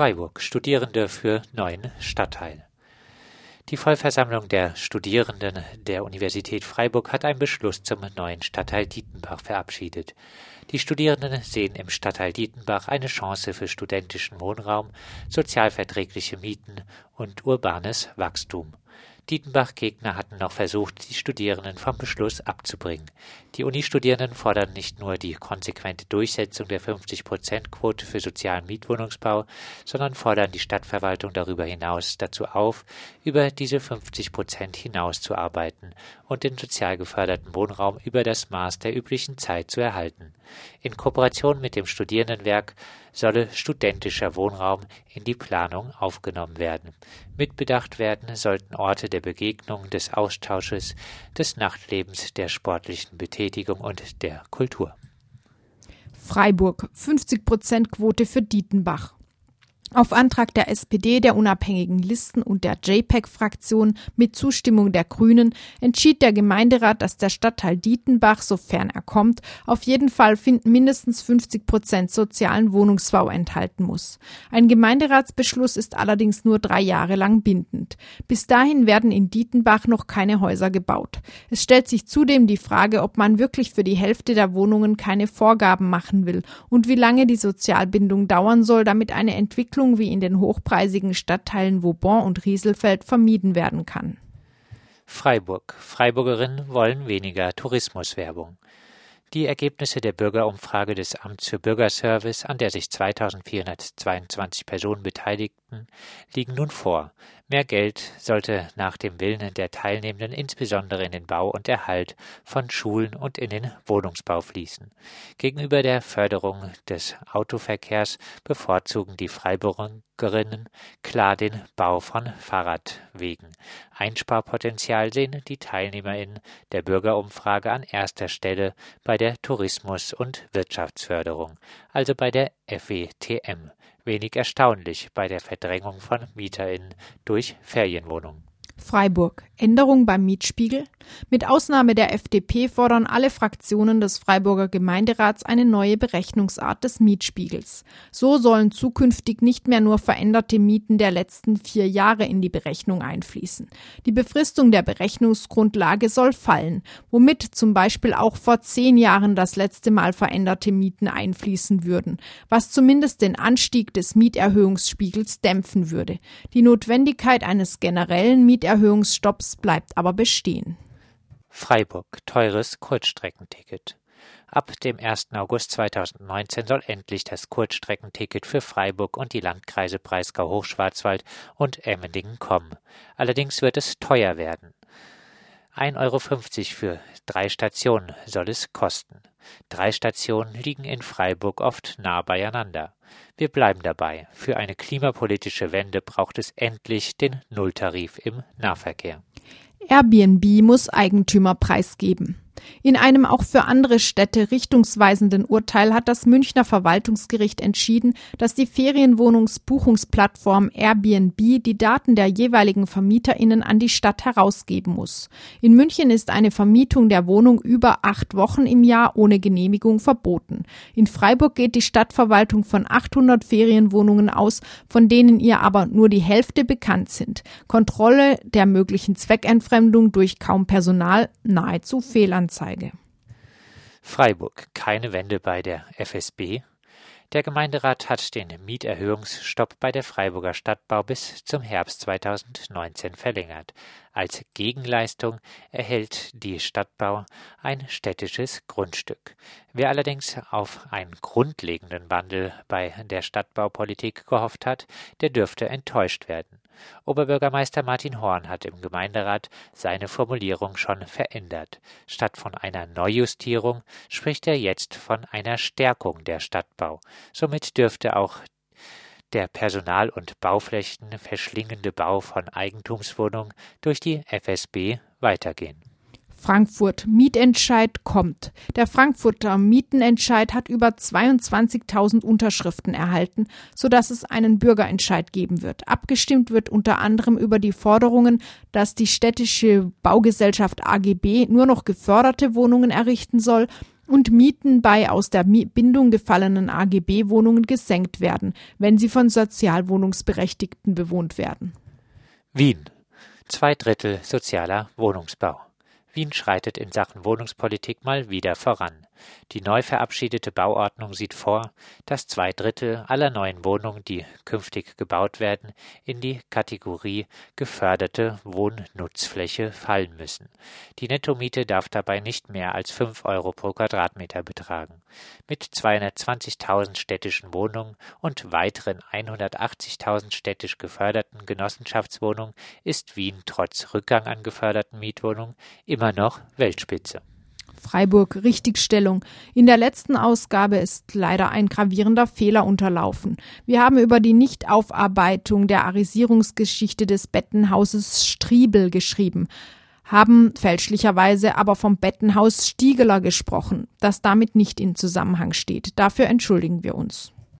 Freiburg Studierende für neuen Stadtteil. Die Vollversammlung der Studierenden der Universität Freiburg hat einen Beschluss zum neuen Stadtteil Dietenbach verabschiedet. Die Studierenden sehen im Stadtteil Dietenbach eine Chance für studentischen Wohnraum, sozialverträgliche Mieten und urbanes Wachstum. Dietenbach-Gegner hatten noch versucht, die Studierenden vom Beschluss abzubringen. Die Uni-Studierenden fordern nicht nur die konsequente Durchsetzung der 50-Prozent-Quote für sozialen Mietwohnungsbau, sondern fordern die Stadtverwaltung darüber hinaus dazu auf, über diese 50 Prozent hinauszuarbeiten und den sozial geförderten Wohnraum über das Maß der üblichen Zeit zu erhalten. In Kooperation mit dem Studierendenwerk solle studentischer Wohnraum in die Planung aufgenommen werden. Mitbedacht werden sollten Orte der Begegnung, des Austausches, des Nachtlebens, der sportlichen Betätigung und der Kultur. Freiburg 50 Prozent Quote für Dietenbach. Auf Antrag der SPD, der unabhängigen Listen und der JPEG-Fraktion mit Zustimmung der Grünen entschied der Gemeinderat, dass der Stadtteil Dietenbach, sofern er kommt, auf jeden Fall mindestens 50 Prozent sozialen Wohnungsbau enthalten muss. Ein Gemeinderatsbeschluss ist allerdings nur drei Jahre lang bindend. Bis dahin werden in Dietenbach noch keine Häuser gebaut. Es stellt sich zudem die Frage, ob man wirklich für die Hälfte der Wohnungen keine Vorgaben machen will und wie lange die Sozialbindung dauern soll, damit eine Entwicklung Entwicklung wie in den hochpreisigen Stadtteilen Vauban und Rieselfeld vermieden werden kann. Freiburg. Freiburgerinnen wollen weniger Tourismuswerbung. Die Ergebnisse der Bürgerumfrage des Amts für Bürgerservice, an der sich 2422 Personen beteiligten, liegen nun vor. Mehr Geld sollte nach dem Willen der Teilnehmenden insbesondere in den Bau und Erhalt von Schulen und in den Wohnungsbau fließen. Gegenüber der Förderung des Autoverkehrs bevorzugen die Freiburgerinnen klar den Bau von Fahrradwegen. Einsparpotenzial sehen die TeilnehmerInnen der Bürgerumfrage an erster Stelle bei der Tourismus- und Wirtschaftsförderung, also bei der FETM wenig erstaunlich bei der Verdrängung von MieterInnen durch Ferienwohnungen. Freiburg. Änderung beim Mietspiegel? Mit Ausnahme der FDP fordern alle Fraktionen des Freiburger Gemeinderats eine neue Berechnungsart des Mietspiegels. So sollen zukünftig nicht mehr nur veränderte Mieten der letzten vier Jahre in die Berechnung einfließen. Die Befristung der Berechnungsgrundlage soll fallen, womit zum Beispiel auch vor zehn Jahren das letzte Mal veränderte Mieten einfließen würden, was zumindest den Anstieg des Mieterhöhungsspiegels dämpfen würde. Die Notwendigkeit eines generellen Mieterhöhungsstopps bleibt aber bestehen. Freiburg teures Kurzstreckenticket. Ab dem 1. August 2019 soll endlich das Kurzstreckenticket für Freiburg und die Landkreise Breisgau-Hochschwarzwald und Emmendingen kommen. Allerdings wird es teuer werden. 1,50 Euro für drei Stationen soll es kosten. Drei Stationen liegen in Freiburg oft nah beieinander. Wir bleiben dabei. Für eine klimapolitische Wende braucht es endlich den Nulltarif im Nahverkehr. Airbnb muss Eigentümer preisgeben. In einem auch für andere Städte richtungsweisenden Urteil hat das Münchner Verwaltungsgericht entschieden, dass die Ferienwohnungsbuchungsplattform Airbnb die Daten der jeweiligen VermieterInnen an die Stadt herausgeben muss. In München ist eine Vermietung der Wohnung über acht Wochen im Jahr ohne Genehmigung verboten. In Freiburg geht die Stadtverwaltung von 800 Ferienwohnungen aus, von denen ihr aber nur die Hälfte bekannt sind. Kontrolle der möglichen Zweckentfremdung durch kaum Personal nahezu Fehlanzeige. Anzeige. Freiburg. Keine Wende bei der FSB. Der Gemeinderat hat den Mieterhöhungsstopp bei der Freiburger Stadtbau bis zum Herbst 2019 verlängert. Als Gegenleistung erhält die Stadtbau ein städtisches Grundstück. Wer allerdings auf einen grundlegenden Wandel bei der Stadtbaupolitik gehofft hat, der dürfte enttäuscht werden. Oberbürgermeister Martin Horn hat im Gemeinderat seine Formulierung schon verändert. Statt von einer Neujustierung spricht er jetzt von einer Stärkung der Stadtbau. Somit dürfte auch der Personal- und Bauflächen verschlingende Bau von Eigentumswohnungen durch die FSB weitergehen. Frankfurt Mietentscheid kommt. Der Frankfurter Mietenentscheid hat über 22.000 Unterschriften erhalten, sodass es einen Bürgerentscheid geben wird. Abgestimmt wird unter anderem über die Forderungen, dass die städtische Baugesellschaft AGB nur noch geförderte Wohnungen errichten soll und Mieten bei aus der Bindung gefallenen AGB-Wohnungen gesenkt werden, wenn sie von Sozialwohnungsberechtigten bewohnt werden. Wien. Zwei Drittel sozialer Wohnungsbau. Wien schreitet in Sachen Wohnungspolitik mal wieder voran. Die neu verabschiedete Bauordnung sieht vor, dass zwei Drittel aller neuen Wohnungen, die künftig gebaut werden, in die Kategorie geförderte Wohnnutzfläche fallen müssen. Die Nettomiete darf dabei nicht mehr als fünf Euro pro Quadratmeter betragen. Mit 220.000 städtischen Wohnungen und weiteren 180.000 städtisch geförderten Genossenschaftswohnungen ist Wien trotz Rückgang an geförderten Mietwohnungen immer noch Weltspitze. Freiburg Richtigstellung. In der letzten Ausgabe ist leider ein gravierender Fehler unterlaufen. Wir haben über die Nichtaufarbeitung der Arisierungsgeschichte des Bettenhauses Striebel geschrieben, haben fälschlicherweise aber vom Bettenhaus Stiegeler gesprochen, das damit nicht in Zusammenhang steht. Dafür entschuldigen wir uns.